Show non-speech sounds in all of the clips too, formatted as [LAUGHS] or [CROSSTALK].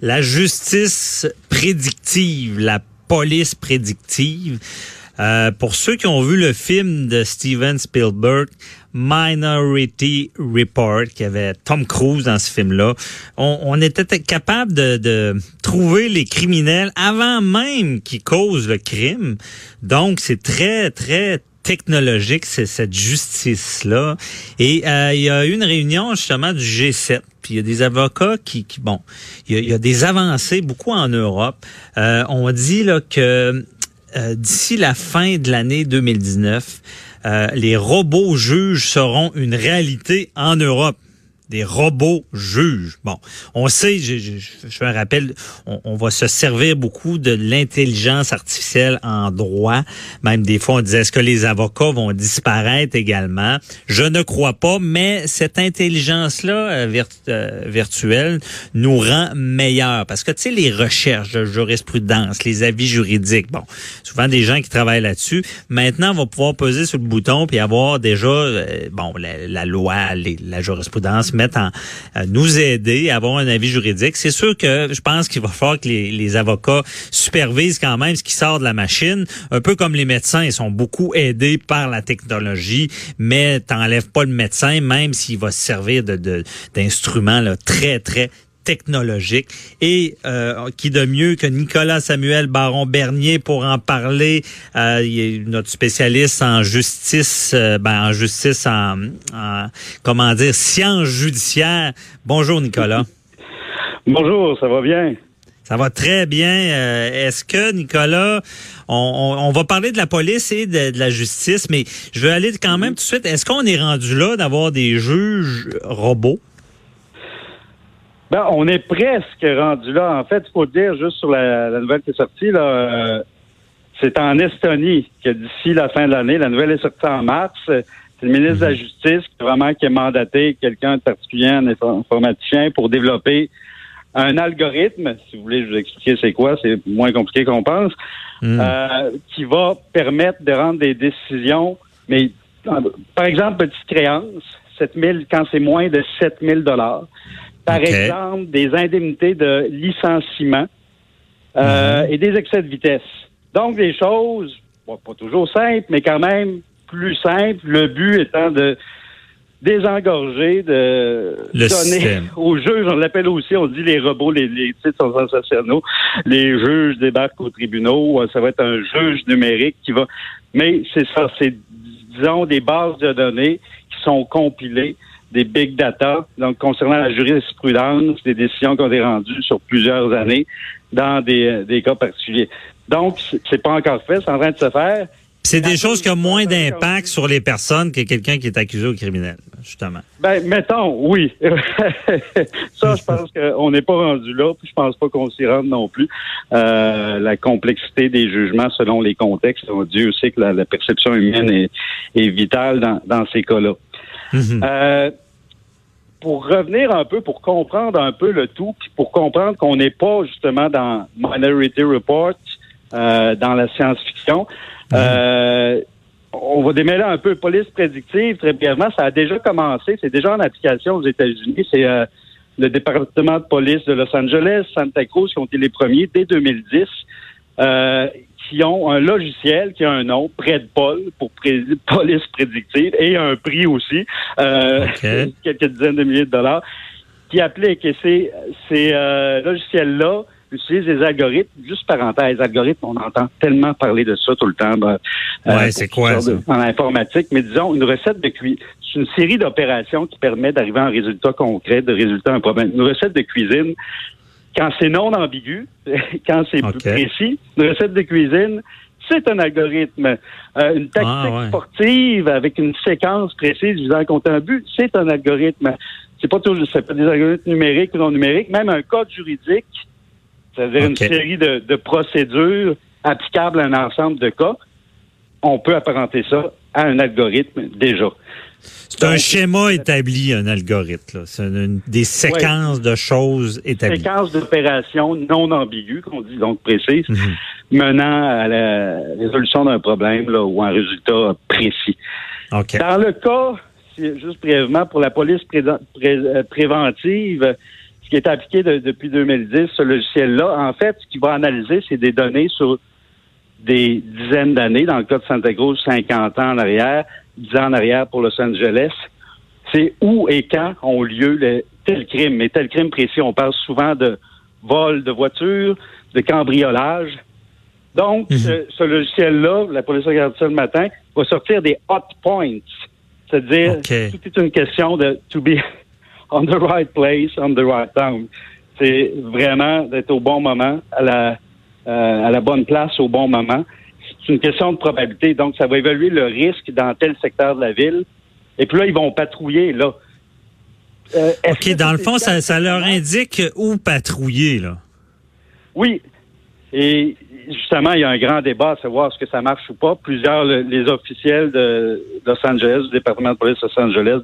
La justice prédictive, la police prédictive. Euh, pour ceux qui ont vu le film de Steven Spielberg, Minority Report, qui avait Tom Cruise dans ce film-là, on, était capable de, de trouver les criminels avant même qu'ils causent le crime. Donc, c'est très, très technologique, c'est cette justice-là. Et euh, il y a eu une réunion justement du G7. Puis il y a des avocats qui, bon, il y, a, il y, a, des avancées beaucoup en Europe. Euh, on dit là que euh, d'ici la fin de l'année 2019, euh, les robots juges seront une réalité en Europe des robots juges. Bon, on sait, je, je, je fais un rappel, on, va se servir beaucoup de l'intelligence artificielle en droit. Même des fois, on disait, est-ce que les avocats vont disparaître également? Je ne crois pas, mais cette intelligence-là euh, euh, virtuelle nous rend meilleurs. Parce que, tu sais, les recherches de jurisprudence, les avis juridiques, bon, souvent des gens qui travaillent là-dessus, maintenant, on va pouvoir peser sur le bouton puis avoir déjà, euh, bon, la, loi, la jurisprudence, mettre nous aider à avoir un avis juridique. C'est sûr que je pense qu'il va falloir que les, les, avocats supervisent quand même ce qui sort de la machine, un peu comme les médecins, ils sont beaucoup aidés par la technologie, mais t'enlèves pas le médecin, même s'il va se servir de, d'instruments de, très, très technologique et euh, qui de mieux que Nicolas Samuel Baron Bernier pour en parler. Euh, il est notre spécialiste en justice, euh, ben, en justice en, en, comment dire sciences judiciaires. Bonjour Nicolas. [LAUGHS] Bonjour, ça va bien? Ça va très bien. Euh, Est-ce que, Nicolas, on, on, on, va parler de la police et de, de, la justice, mais je veux aller quand même tout de suite. Est-ce qu'on est rendu là d'avoir des juges robots? Ben, on est presque rendu là. En fait, il faut dire juste sur la, la nouvelle qui est sortie, là, euh, c'est en Estonie que d'ici la fin de l'année, la nouvelle est sortie en mars. C'est le ministre de la Justice qui vraiment qui a mandaté quelqu'un de particulier, un informaticien, pour développer un algorithme, si vous voulez je vous expliquer c'est quoi, c'est moins compliqué qu'on pense, mm. euh, qui va permettre de rendre des décisions, mais par exemple, petite créance, 7000 quand c'est moins de 7000 dollars. Par okay. exemple, des indemnités de licenciement euh, mm. et des excès de vitesse. Donc, des choses, bon, pas toujours simples, mais quand même plus simples. Le but étant de désengorger, de le donner système. [LAUGHS] aux juges, on l'appelle aussi, on dit les robots, les, les titres sont sensationnels, les juges débarquent aux tribunaux, ça va être un juge numérique qui va... Mais c'est ça, c'est, disons, des bases de données qui sont compilées des big data, donc concernant la jurisprudence, des décisions qui ont été rendues sur plusieurs années dans des, des cas particuliers. Donc, c'est pas encore fait, c'est en train de se faire. C'est des choses qui ont moins d'impact sur les personnes que quelqu'un qui est accusé au criminel, justement. Ben, mettons, oui. [LAUGHS] Ça, je pense qu'on n'est pas rendu là, puis je pense pas qu'on s'y rende non plus. Euh, la complexité des jugements selon les contextes, Dieu sait que la, la perception humaine est, est vitale dans, dans ces cas-là. Mm -hmm. euh, pour revenir un peu, pour comprendre un peu le tout, puis pour comprendre qu'on n'est pas justement dans Minority Report, euh, dans la science-fiction, mm -hmm. euh, on va démêler un peu police prédictive très brièvement. Ça a déjà commencé, c'est déjà en application aux États-Unis. C'est euh, le département de police de Los Angeles, Santa Cruz qui ont été les premiers dès 2010. Euh, qui ont un logiciel qui a un nom, Paul, pour pré [LAUGHS] police prédictive, et un prix aussi, euh, okay. [LAUGHS] quelques dizaines de milliers de dollars, qui applique. Et ces, ces euh, logiciels-là utilisent des algorithmes, juste parenthèse, algorithmes, on entend tellement parler de ça tout le temps. Ben, ouais, c'est quoi ça? En informatique, mais disons, une recette de cuisine, c'est une série d'opérations qui permet d'arriver à un résultat concret, de résultat à un problème. Une recette de cuisine, quand c'est non ambigu, [LAUGHS] quand c'est okay. plus précis, une recette de cuisine, c'est un algorithme. Euh, une tactique ah, ouais. sportive avec une séquence précise visant à compter un but, c'est un algorithme. c'est pas toujours, c'est pas des algorithmes numériques ou non numériques, même un code juridique, c'est-à-dire une série de, de procédures applicables à un ensemble de cas, on peut apparenter ça à un algorithme déjà. C'est un schéma établi, un algorithme. C'est des séquences de choses établies. Séquences d'opérations non ambiguës, qu'on dit donc précises, mhm. menant à la résolution d'un problème là, ou un résultat précis. Dans le cas, juste brièvement, pour la police euh, préventive, ce qui est appliqué depuis 2010, ce logiciel-là, en fait, ce qu'il va analyser, c'est des données sur des dizaines d'années. Dans le cas de Santa Cruz, 50 ans en arrière, 10 ans en arrière pour Los Angeles. C'est où et quand ont lieu les, tel crime? Mais tel crime précis, on parle souvent de vol de voiture, de cambriolage. Donc, mhm. ce, logiciel-là, la police regarde ça le matin, va sortir des hot points. C'est-à-dire, tout est une question de to be [LAUGHS] on the right place, on the right time. C'est vraiment d'être au bon moment, à la, euh, à la bonne place au bon moment. C'est une question de probabilité. Donc, ça va évaluer le risque dans tel secteur de la ville. Et puis là, ils vont patrouiller, là. Euh, OK, dans le fond, ça, ça leur indique où patrouiller, là? Oui. Et justement, il y a un grand débat à savoir ce que ça marche ou pas. Plusieurs, les officiels de Los Angeles, du département de police de Los Angeles,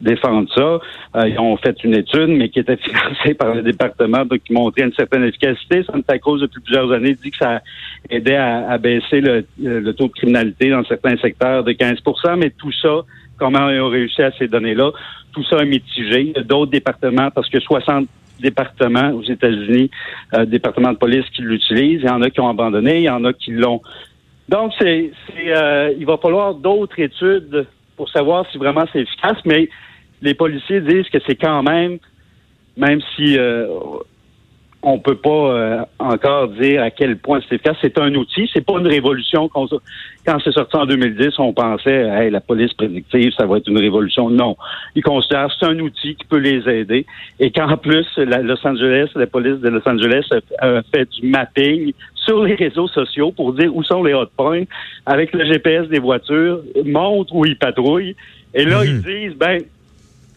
défendent ça. Euh, ils ont fait une étude, mais qui était [LAUGHS] financée par le département, qui montrait une certaine efficacité. Santa Cruz, depuis plusieurs années, dit que ça aidait à, baisser le, taux de criminalité dans certains secteurs de 15% mais tout ça, comment ils ont réussi à ces données-là, tout ça est mitigé. D'autres départements, parce que 60 départements aux États-Unis, euh, départements de police qui l'utilisent. Il y en a qui ont abandonné, il y en a qui l'ont. Donc, c'est, euh, il va falloir d'autres études pour savoir si vraiment c'est efficace, mais les policiers disent que c'est quand même, même si euh, on peut pas euh, encore dire à quel point c'est efficace. C'est un outil, c'est pas une révolution. Quand c'est sorti en 2010, on pensait, hey, la police prédictive, ça va être une révolution. Non, ils considèrent que c'est un outil qui peut les aider et qu'en plus, la Los Angeles, la police de Los Angeles a, fait du mapping sur les réseaux sociaux pour dire où sont les hot points avec le GPS des voitures, montre où ils patrouillent. Et là, ils mhm. disent, ben,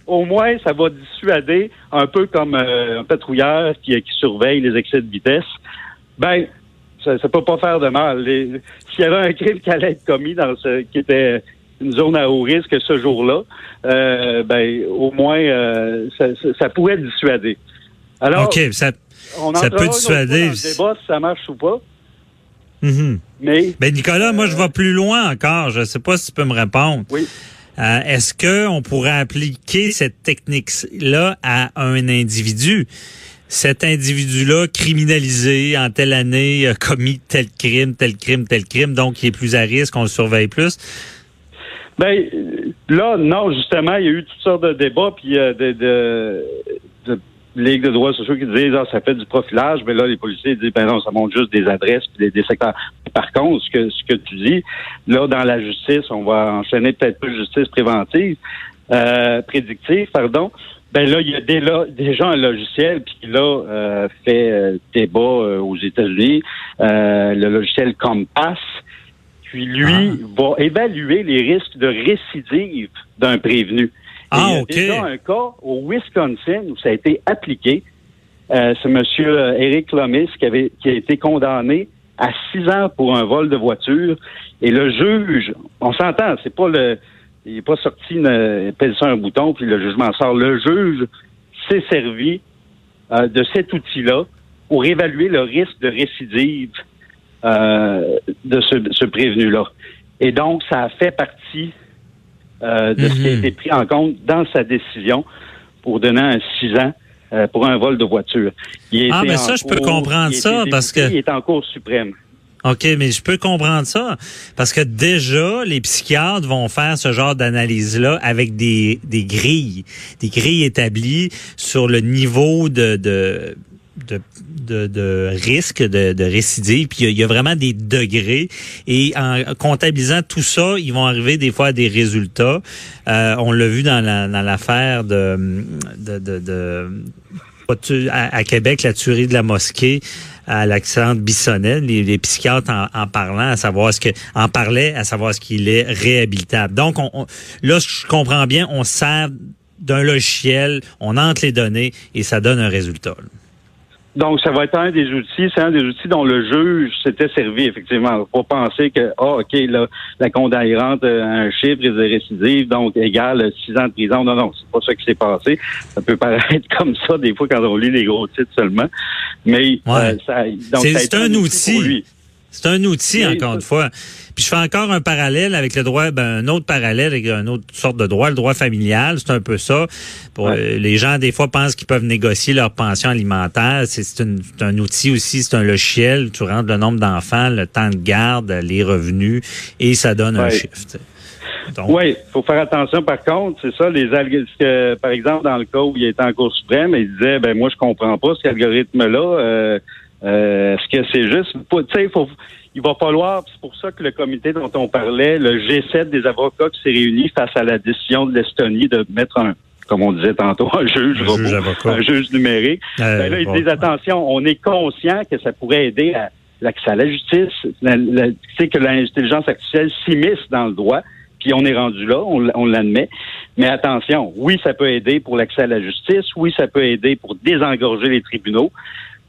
au moins, ça va dissuader, un peu comme euh, un patrouilleur qui, surveille les excès de vitesse. Ben, ça ne peut pas faire de mal. S'il y avait un crime qui allait être commis dans ce qui était une zone à haut risque ce jour-là, euh, ben, au moins, euh, ça, pourrait dissuader. Alors, ça, ça peut dissuader. Dans débat si ça marche ou pas. Mm-hmm. Mais, ben Nicolas, moi je vais plus loin encore. Je ne sais pas si tu peux me répondre. Oui. Euh, est-ce que on pourrait appliquer cette technique-là à un individu? Cet individu-là criminalisé en telle année a commis tel crime, tel crime, tel crime, donc il est plus à risque, on le surveille plus? Ben là, non, justement, il y a eu toutes sortes de débats, puis euh, de, de, Ligue de droits sociaux qui disent ah, ça fait du profilage, mais là, les policiers disent ben non, ça montre juste des adresses puis des, secteurs. Par contre, ce que ce que tu dis, là, dans la justice, on va enchaîner peut-être plus justice préventive, euh, prédictive, pardon. Ben là, il y a déjà un logiciel qui là euh, fait euh, débat euh, aux États-Unis, le logiciel Compass, qui lui ah. va évaluer les risques de récidive d'un prévenu. Ah, il y a déjà un cas au Wisconsin où ça a été appliqué. Euh, c'est M. Eric Lomis qui, avait, qui a été condamné à six ans pour un vol de voiture. Et le juge, on s'entend, c'est pas le, il n'est pas sorti, il pèse sur un bouton puis le jugement sort. Le juge s'est servi euh, de cet outil-là pour évaluer le risque de récidive euh, de ce, ce prévenu-là. Et donc, ça a fait partie euh, de ce qui a mhm. été pris en compte dans sa décision pour donner un six ans euh, pour un vol de voiture. ah, mais ça, je peux comprendre ça parce que... Il est en cours suprême. OK, mais je peux comprendre ça parce que déjà, les psychiatres vont faire ce genre d'analyse-là avec des, des grilles, des grilles établies sur le niveau de, de de, de, de risque de, de récidive. Puis il y, a vraiment des degrés. Et en comptabilisant tout ça, ils vont arriver des fois à des résultats. Euh, on l'a vu dans l'affaire de, de, de, à, Québec, la tuerie de la mosquée à l'accident de Bissonnette, les, psychiatres en, parlant, à savoir ce que, en parlaient, à savoir ce qu'il est réhabilitable. Donc, on, là, je comprends bien, on sert d'un logiciel, on entre les données et ça donne un résultat. Donc, ça va être un des outils, c'est un des outils dont le juge s'était servi, effectivement. Faut pas penser que, ah, OK, là, la condamnante a un chiffre de récidive, donc égal six ans de prison. Non, non, c'est pas ça qui s'est passé. Ça peut paraître [LAUGHS] comme ça, des fois, quand on lit les gros titres seulement. Mais, euh, ça, donc, c'est un, outil. C'est un outil, encore une fois. Puis je fais encore un parallèle avec le droit, ben, un autre parallèle avec une autre sorte de droit, le droit familial, c'est un peu ça. Pour, euh, les gens, des fois, pensent qu'ils peuvent négocier leur pension alimentaire. C'est un outil aussi, c'est un logiciel. Tu rentres le nombre d'enfants, le temps de garde, les revenus, et ça donne un chiffre. Oui, il faut faire attention. Par contre, c'est ça, les algorithmes. Par exemple, dans le cas où il était en Cour suprême, il disait, ben moi, je comprends pas cet algorithme-là. Euh, euh, est-ce que c'est juste, tu sais, il faut, il va falloir, c'est pour ça que le comité dont on parlait, le G7 des avocats qui s'est réuni face à la décision de l'Estonie de mettre un, comme on disait tantôt, un juge, un juge, numérique. Euh, ben là, ils disent attention, on est conscient que ça pourrait aider à l'accès à la justice, tu sais que l'intelligence artificielle s'immisce dans le droit, puis on est rendu là, on, on l'admet. Mais attention, oui, ça peut aider pour l'accès à la justice, oui, ça peut aider pour désengorger les tribunaux,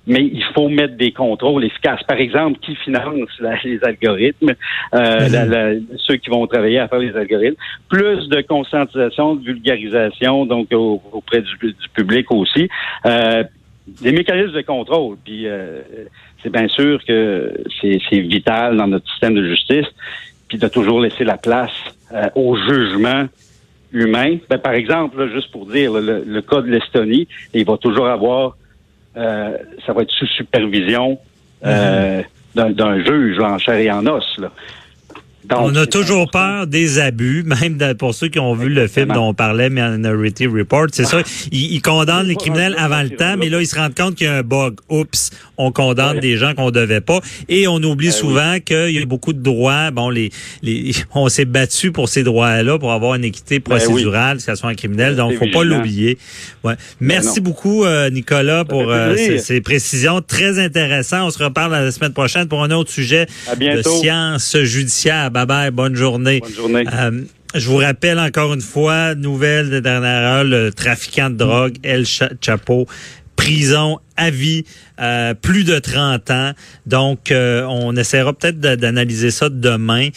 mais il faut mettre des contrôles efficaces. Par exemple, qui finance [LAUGHS] les algorithmes, euh, mhm. ceux qui vont travailler à faire les algorithmes, plus de conscientisation, de vulgarisation, donc auprès du, public aussi. Euh, des mécanismes de contrôle. Puis euh, c'est bien sûr que c'est vital dans notre système de justice, puis de toujours laisser la place euh, au jugement humain. Ben, par exemple, juste pour dire, le, le cas de l'Estonie, il va toujours avoir ça va être sous supervision euh, mhm. d'un juge en chair et en os. Là on a toujours peur des abus, [LAUGHS] même pour ceux qui ont vu le film dont on parlait, Minority Report. C'est ça, ils, condamnent les criminels avant le temps, mais là, ils se rendent compte qu'il y a un bug. Oups, on condamne des gens qu'on devait pas. Et on oublie ben souvent qu'il y a beaucoup de droits. Bon, les, les [LAUGHS] on s'est battu pour ces droits-là, pour avoir une équité ben procédurale, que ce soit un criminel. Donc, faut pas l'oublier. Ouais. Merci beaucoup, euh, Nicolas, pour euh, ces, précisions. Très intéressant. On se reparle la semaine prochaine pour un autre sujet de sciences judiciaires. Bye bye, bonne journée. Bonne journée. Euh, je vous rappelle encore une fois, nouvelle de dernière heure, le trafiquant de drogue, El Chapo, prison à vie, euh, plus de 30 ans. Donc, euh, on essaiera peut-être d'analyser ça demain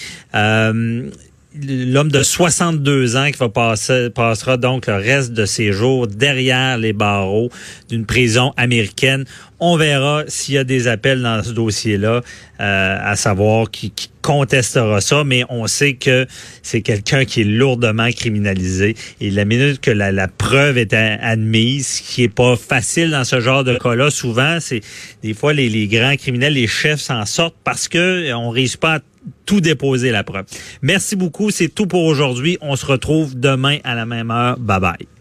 l'homme de 62 ans qui va passer, passera donc le reste de ses jours derrière les barreaux d'une prison américaine. On verra s'il y a des appels dans ce dossier-là, euh, à savoir qui, contestera ça, mais on sait que c'est quelqu'un qui est lourdement criminalisé. Et la minute que la, la preuve est admise, ce qui est pas facile dans ce genre de cas-là, souvent, c'est des fois les, les grands criminels, les chefs s'en sortent parce que on réussit pas à tout déposer la preuve. Merci beaucoup. C'est tout pour aujourd'hui. On se retrouve demain à la même heure. Bye bye.